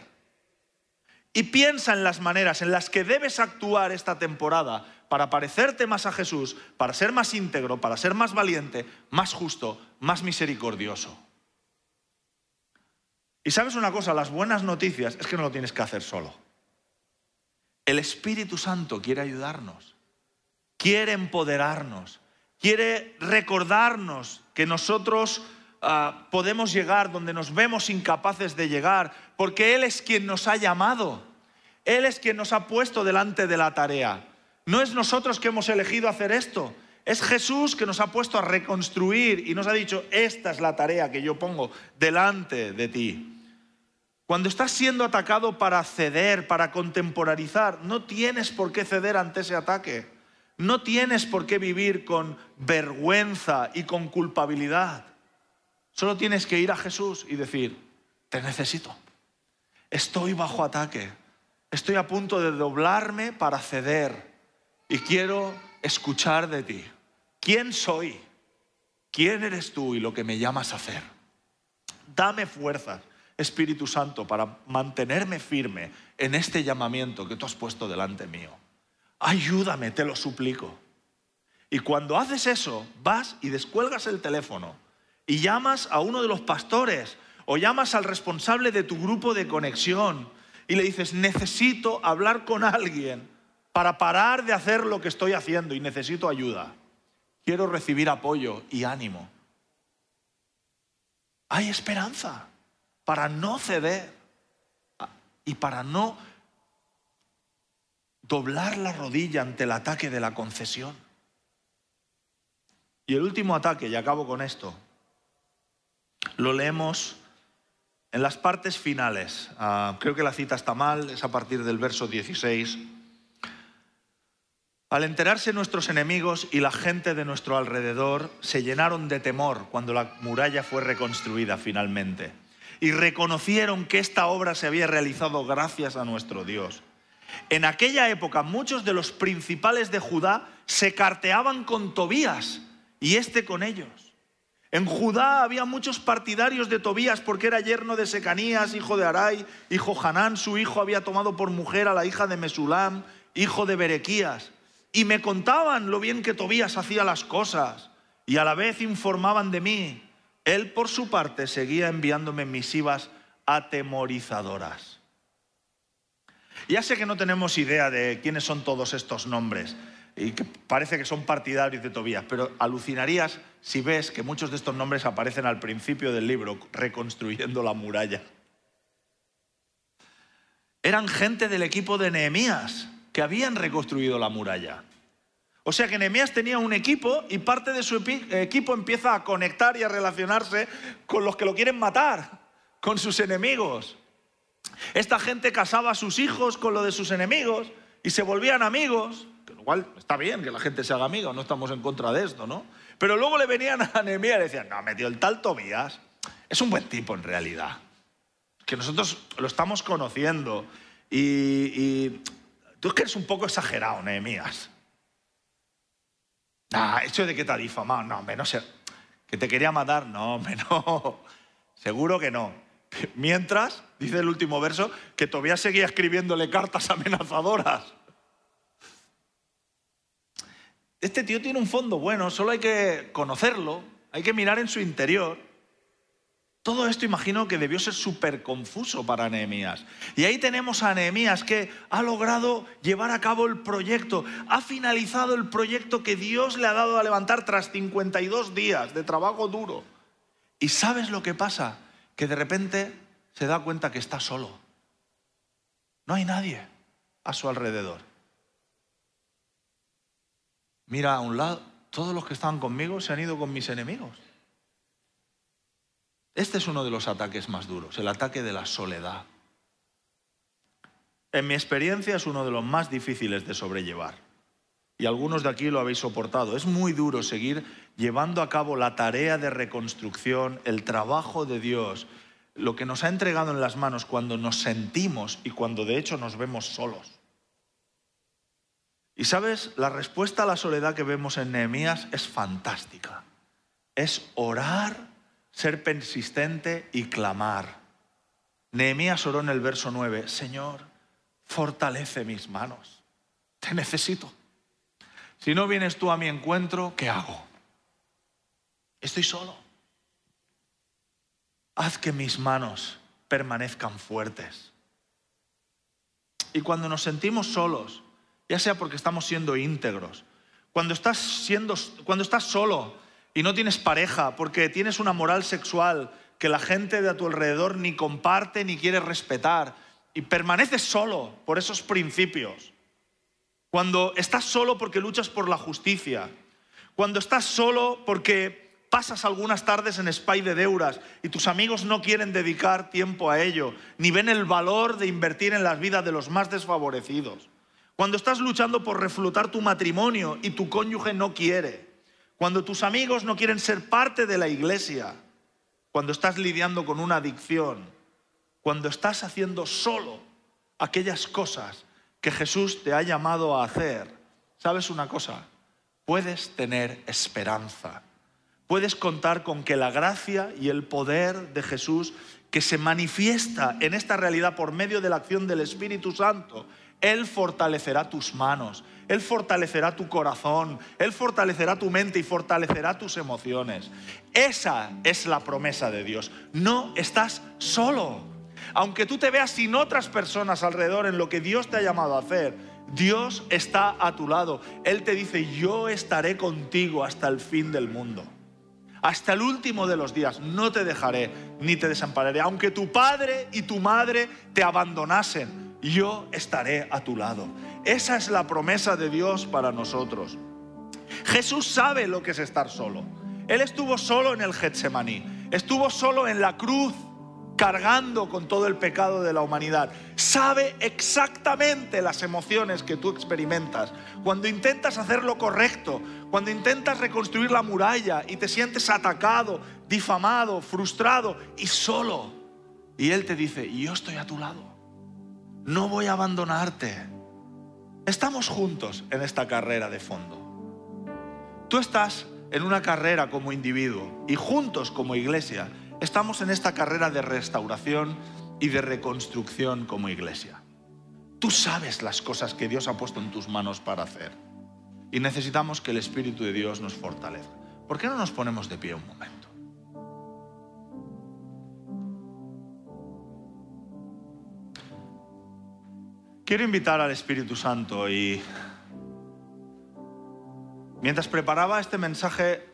Y piensa en las maneras en las que debes actuar esta temporada para parecerte más a Jesús, para ser más íntegro, para ser más valiente, más justo, más misericordioso. Y sabes una cosa, las buenas noticias es que no lo tienes que hacer solo. El Espíritu Santo quiere ayudarnos, quiere empoderarnos, quiere recordarnos que nosotros ah, podemos llegar donde nos vemos incapaces de llegar, porque Él es quien nos ha llamado, Él es quien nos ha puesto delante de la tarea. No es nosotros que hemos elegido hacer esto. Es Jesús que nos ha puesto a reconstruir y nos ha dicho, esta es la tarea que yo pongo delante de ti. Cuando estás siendo atacado para ceder, para contemporarizar, no tienes por qué ceder ante ese ataque. No tienes por qué vivir con vergüenza y con culpabilidad. Solo tienes que ir a Jesús y decir, te necesito. Estoy bajo ataque. Estoy a punto de doblarme para ceder y quiero escuchar de ti. ¿Quién soy? ¿Quién eres tú y lo que me llamas a hacer? Dame fuerzas, Espíritu Santo, para mantenerme firme en este llamamiento que tú has puesto delante mío. Ayúdame, te lo suplico. Y cuando haces eso, vas y descuelgas el teléfono y llamas a uno de los pastores o llamas al responsable de tu grupo de conexión y le dices, necesito hablar con alguien para parar de hacer lo que estoy haciendo y necesito ayuda. Quiero recibir apoyo y ánimo. Hay esperanza para no ceder y para no doblar la rodilla ante el ataque de la concesión. Y el último ataque, y acabo con esto, lo leemos en las partes finales. Ah, creo que la cita está mal, es a partir del verso 16. Al enterarse nuestros enemigos y la gente de nuestro alrededor se llenaron de temor cuando la muralla fue reconstruida finalmente y reconocieron que esta obra se había realizado gracias a nuestro Dios. En aquella época muchos de los principales de Judá se carteaban con Tobías y este con ellos. En Judá había muchos partidarios de Tobías porque era yerno de Secanías, hijo de Arai, hijo Hanán, su hijo había tomado por mujer a la hija de Mesulam, hijo de Berequías. Y me contaban lo bien que Tobías hacía las cosas y a la vez informaban de mí. Él por su parte seguía enviándome misivas atemorizadoras. Ya sé que no tenemos idea de quiénes son todos estos nombres y que parece que son partidarios de Tobías, pero alucinarías si ves que muchos de estos nombres aparecen al principio del libro, reconstruyendo la muralla. Eran gente del equipo de Nehemías que habían reconstruido la muralla. O sea que Nehemías tenía un equipo y parte de su equipo empieza a conectar y a relacionarse con los que lo quieren matar, con sus enemigos. Esta gente casaba a sus hijos con lo de sus enemigos y se volvían amigos, lo cual está bien que la gente se haga amiga, no estamos en contra de esto, ¿no? Pero luego le venían a Nehemías y le decían, no, metió el tal Tobías, es un buen tipo en realidad, que nosotros lo estamos conociendo y, tú es que eres un poco exagerado, Nehemías. Ah, eso de que te ha difamado, no, hombre, no sé. Que te quería matar, no, hombre, no. Seguro que no. Mientras, dice el último verso, que todavía seguía escribiéndole cartas amenazadoras. Este tío tiene un fondo bueno, solo hay que conocerlo, hay que mirar en su interior. Todo esto imagino que debió ser súper confuso para Nehemías. Y ahí tenemos a Nehemías que ha logrado llevar a cabo el proyecto, ha finalizado el proyecto que Dios le ha dado a levantar tras 52 días de trabajo duro. ¿Y sabes lo que pasa? Que de repente se da cuenta que está solo. No hay nadie a su alrededor. Mira a un lado, todos los que estaban conmigo se han ido con mis enemigos. Este es uno de los ataques más duros, el ataque de la soledad. En mi experiencia es uno de los más difíciles de sobrellevar. Y algunos de aquí lo habéis soportado. Es muy duro seguir llevando a cabo la tarea de reconstrucción, el trabajo de Dios, lo que nos ha entregado en las manos cuando nos sentimos y cuando de hecho nos vemos solos. Y sabes, la respuesta a la soledad que vemos en Nehemías es fantástica. Es orar ser persistente y clamar. Nehemías oró en el verso 9, Señor, fortalece mis manos, te necesito. Si no vienes tú a mi encuentro, ¿qué hago? Estoy solo. Haz que mis manos permanezcan fuertes. Y cuando nos sentimos solos, ya sea porque estamos siendo íntegros, cuando estás, siendo, cuando estás solo, y no tienes pareja porque tienes una moral sexual que la gente de a tu alrededor ni comparte ni quiere respetar y permaneces solo por esos principios. Cuando estás solo porque luchas por la justicia. Cuando estás solo porque pasas algunas tardes en spy de deuras y tus amigos no quieren dedicar tiempo a ello, ni ven el valor de invertir en las vidas de los más desfavorecidos. Cuando estás luchando por reflotar tu matrimonio y tu cónyuge no quiere cuando tus amigos no quieren ser parte de la iglesia, cuando estás lidiando con una adicción, cuando estás haciendo solo aquellas cosas que Jesús te ha llamado a hacer, ¿sabes una cosa? Puedes tener esperanza puedes contar con que la gracia y el poder de Jesús que se manifiesta en esta realidad por medio de la acción del Espíritu Santo, Él fortalecerá tus manos, Él fortalecerá tu corazón, Él fortalecerá tu mente y fortalecerá tus emociones. Esa es la promesa de Dios. No estás solo. Aunque tú te veas sin otras personas alrededor en lo que Dios te ha llamado a hacer, Dios está a tu lado. Él te dice, yo estaré contigo hasta el fin del mundo hasta el último de los días. No te dejaré ni te desampararé. Aunque tu padre y tu madre te abandonasen, yo estaré a tu lado. Esa es la promesa de Dios para nosotros. Jesús sabe lo que es estar solo. Él estuvo solo en el Getsemaní, estuvo solo en la cruz cargando con todo el pecado de la humanidad. Sabe exactamente las emociones que tú experimentas. Cuando intentas hacer lo correcto, cuando intentas reconstruir la muralla y te sientes atacado, difamado, frustrado y solo. Y Él te dice, yo estoy a tu lado. No voy a abandonarte. Estamos juntos en esta carrera de fondo. Tú estás en una carrera como individuo y juntos como iglesia estamos en esta carrera de restauración y de reconstrucción como iglesia. Tú sabes las cosas que Dios ha puesto en tus manos para hacer. Y necesitamos que el Espíritu de Dios nos fortalezca. ¿Por qué no nos ponemos de pie un momento? Quiero invitar al Espíritu Santo y mientras preparaba este mensaje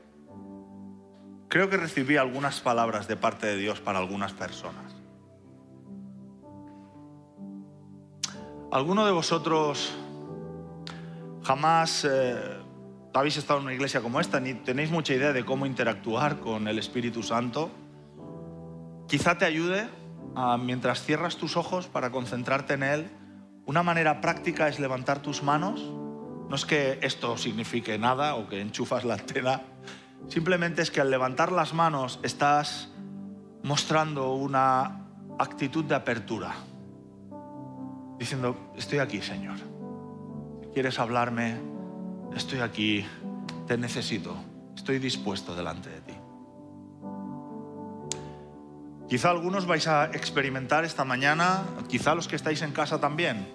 creo que recibí algunas palabras de parte de Dios para algunas personas. ¿Alguno de vosotros jamás eh, habéis estado en una iglesia como esta ni tenéis mucha idea de cómo interactuar con el Espíritu Santo? Quizá te ayude mientras cierras tus ojos para concentrarte en Él. Una manera práctica es levantar tus manos. No es que esto signifique nada o que enchufas la antena Simplemente es que al levantar las manos estás mostrando una actitud de apertura, diciendo, estoy aquí, Señor. ¿Quieres hablarme? Estoy aquí, te necesito, estoy dispuesto delante de ti. Quizá algunos vais a experimentar esta mañana, quizá los que estáis en casa también,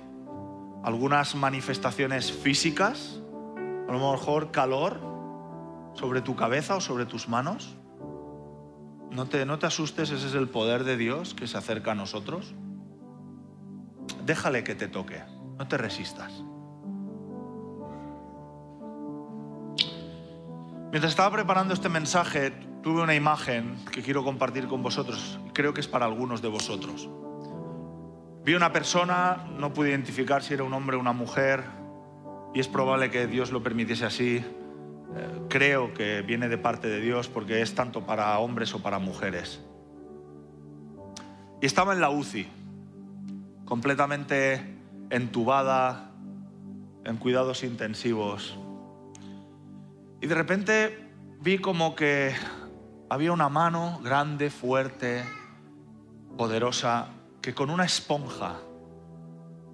algunas manifestaciones físicas, a lo mejor calor, sobre tu cabeza o sobre tus manos? No te, no te asustes, ese es el poder de Dios que se acerca a nosotros. Déjale que te toque, no te resistas. Mientras estaba preparando este mensaje, tuve una imagen que quiero compartir con vosotros. Creo que es para algunos de vosotros. Vi una persona, no pude identificar si era un hombre o una mujer, y es probable que Dios lo permitiese así creo que viene de parte de Dios porque es tanto para hombres o para mujeres. Y estaba en la UCI, completamente entubada, en cuidados intensivos. Y de repente vi como que había una mano grande, fuerte, poderosa, que con una esponja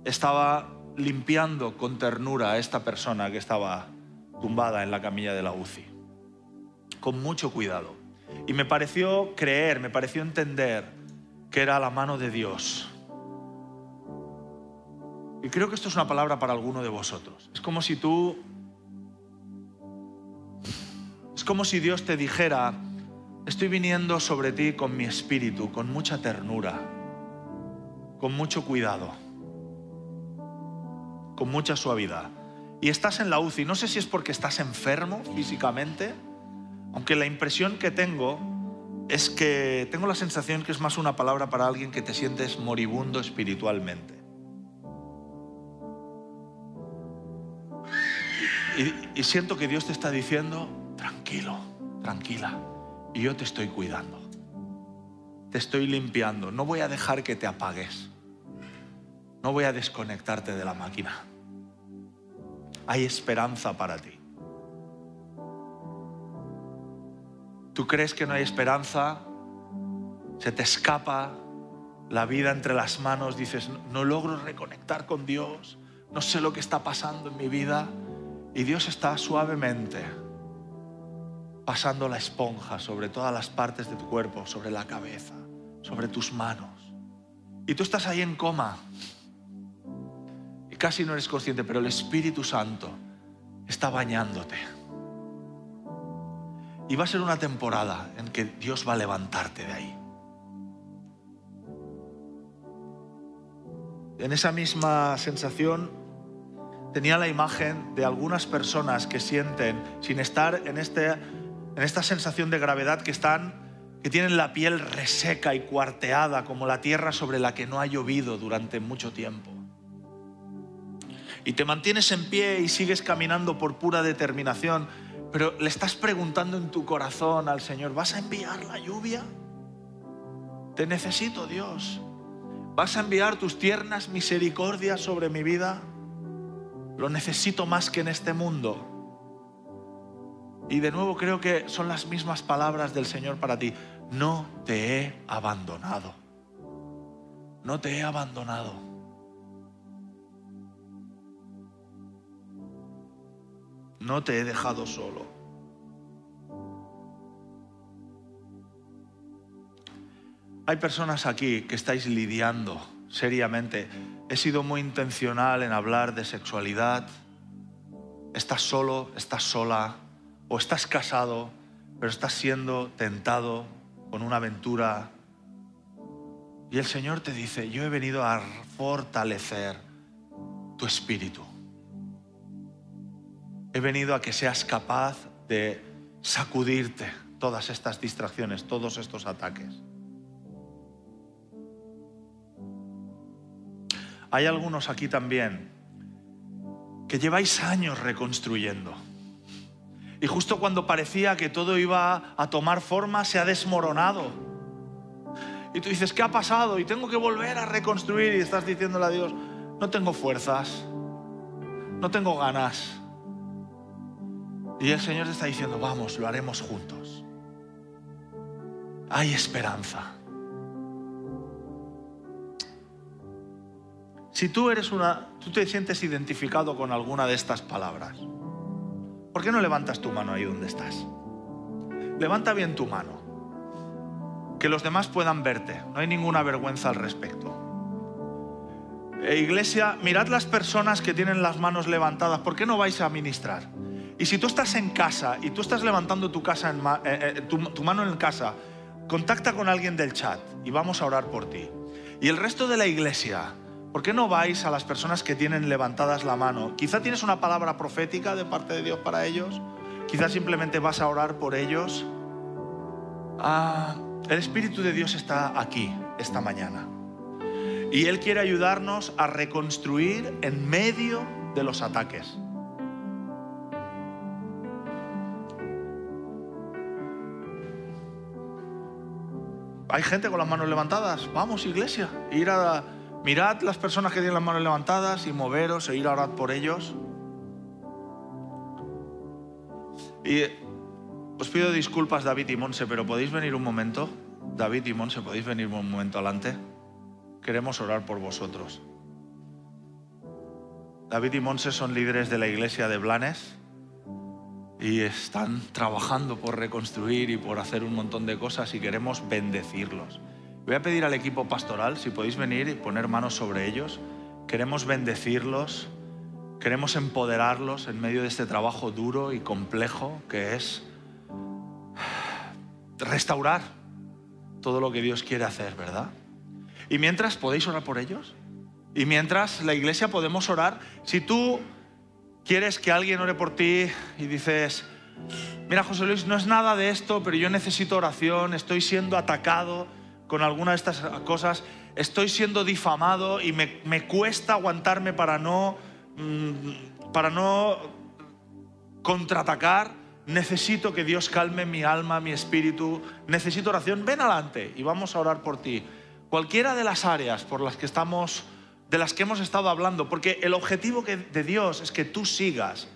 estaba limpiando con ternura a esta persona que estaba tumbada en la camilla de la UCI, con mucho cuidado. Y me pareció creer, me pareció entender que era la mano de Dios. Y creo que esto es una palabra para alguno de vosotros. Es como si tú... Es como si Dios te dijera, estoy viniendo sobre ti con mi espíritu, con mucha ternura, con mucho cuidado, con mucha suavidad y estás en la UCI, no sé si es porque estás enfermo físicamente, aunque la impresión que tengo es que tengo la sensación que es más una palabra para alguien que te sientes moribundo espiritualmente. Y, y, siento que Dios te está diciendo, tranquilo, tranquila, y yo te estoy cuidando. Te estoy limpiando, no voy a dejar que te apagues. No voy a desconectarte de la máquina hay esperanza para ti. ¿Tú crees que no hay esperanza? Se te escapa la vida entre las manos, dices, no logro reconectar con Dios, no sé lo que está pasando en mi vida. Y Dios está suavemente pasando la esponja sobre todas las partes de tu cuerpo, sobre la cabeza, sobre tus manos. Y tú estás ahí en coma. Casi no eres consciente, pero el Espíritu Santo está bañándote. Y va a ser una temporada en que Dios va a levantarte de ahí. En esa misma sensación tenía la imagen de algunas personas que sienten, sin estar en, este, en esta sensación de gravedad, que están, que tienen la piel reseca y cuarteada como la tierra sobre la que no ha llovido durante mucho tiempo. Y te mantienes en pie y sigues caminando por pura determinación, pero le estás preguntando en tu corazón al Señor, ¿vas a enviar la lluvia? Te necesito, Dios. ¿Vas a enviar tus tiernas misericordias sobre mi vida? Lo necesito más que en este mundo. Y de nuevo creo que son las mismas palabras del Señor para ti. No te he abandonado. No te he abandonado. No te he dejado solo. Hay personas aquí que estáis lidiando seriamente he sido muy intencional en hablar de sexualidad. Estás solo, estás sola, o estás casado, pero estás siendo tentado con una aventura. Y el Señor te dice, yo he venido a fortalecer tu espíritu. He venido a que seas capaz de sacudirte todas estas distracciones, todos estos ataques. Hay algunos aquí también que lleváis años reconstruyendo. Y justo cuando parecía que todo iba a tomar forma, se ha desmoronado. Y tú dices, ¿qué ha pasado? Y tengo que volver a reconstruir. Y estás diciéndole a Dios, no tengo fuerzas, no tengo ganas. Y el Señor te está diciendo, vamos, lo haremos juntos. Hay esperanza. Si tú eres una, tú te sientes identificado con alguna de estas palabras, ¿por qué no levantas tu mano ahí donde estás? Levanta bien tu mano, que los demás puedan verte. No hay ninguna vergüenza al respecto. E iglesia, mirad las personas que tienen las manos levantadas. ¿Por qué no vais a ministrar? Y si tú estás en casa y tú estás levantando tu, eh, eh, tu mano en casa, contacta con alguien del chat y vamos a orar por ti. Y el resto de la iglesia, ¿Por qué no vais a las personas que tienen levantadas la mano? Quizá tienes una palabra profética de parte de Dios para ellos. Quizá simplemente vas a orar por ellos. Ah, el Espíritu de Dios está aquí esta mañana. Y Él quiere ayudarnos a reconstruir en medio de los ataques. Hay gente con las manos levantadas. Vamos, iglesia. Ir a Mirad las personas que tienen las manos levantadas y moveros e ir a orar por ellos. Y os pido disculpas, David y Monse, pero ¿podéis venir un momento? David y Monse, ¿podéis venir un momento adelante? Queremos orar por vosotros. David y Monse son líderes de la iglesia de Blanes y están trabajando por reconstruir y por hacer un montón de cosas y queremos bendecirlos. Voy a pedir al equipo pastoral si podéis venir y poner manos sobre ellos. Queremos bendecirlos, queremos empoderarlos en medio de este trabajo duro y complejo que es restaurar todo lo que Dios quiere hacer, ¿verdad? Y mientras podéis orar por ellos. Y mientras la iglesia podemos orar, si tú quieres que alguien ore por ti y dices, mira José Luis, no es nada de esto, pero yo necesito oración, estoy siendo atacado con alguna de estas cosas, estoy siendo difamado y me, cuesta aguantarme para no, mm, para no contraatacar. Necesito que Dios calme mi alma, mi espíritu. Necesito oración. Ven adelante y vamos a orar por ti. Cualquiera de las áreas por las que estamos, de las que hemos estado hablando, porque el objetivo de Dios es que tú sigas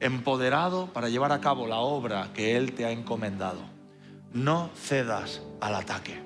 empoderado para llevar a cabo la obra que Él te ha encomendado. No cedas al ataque.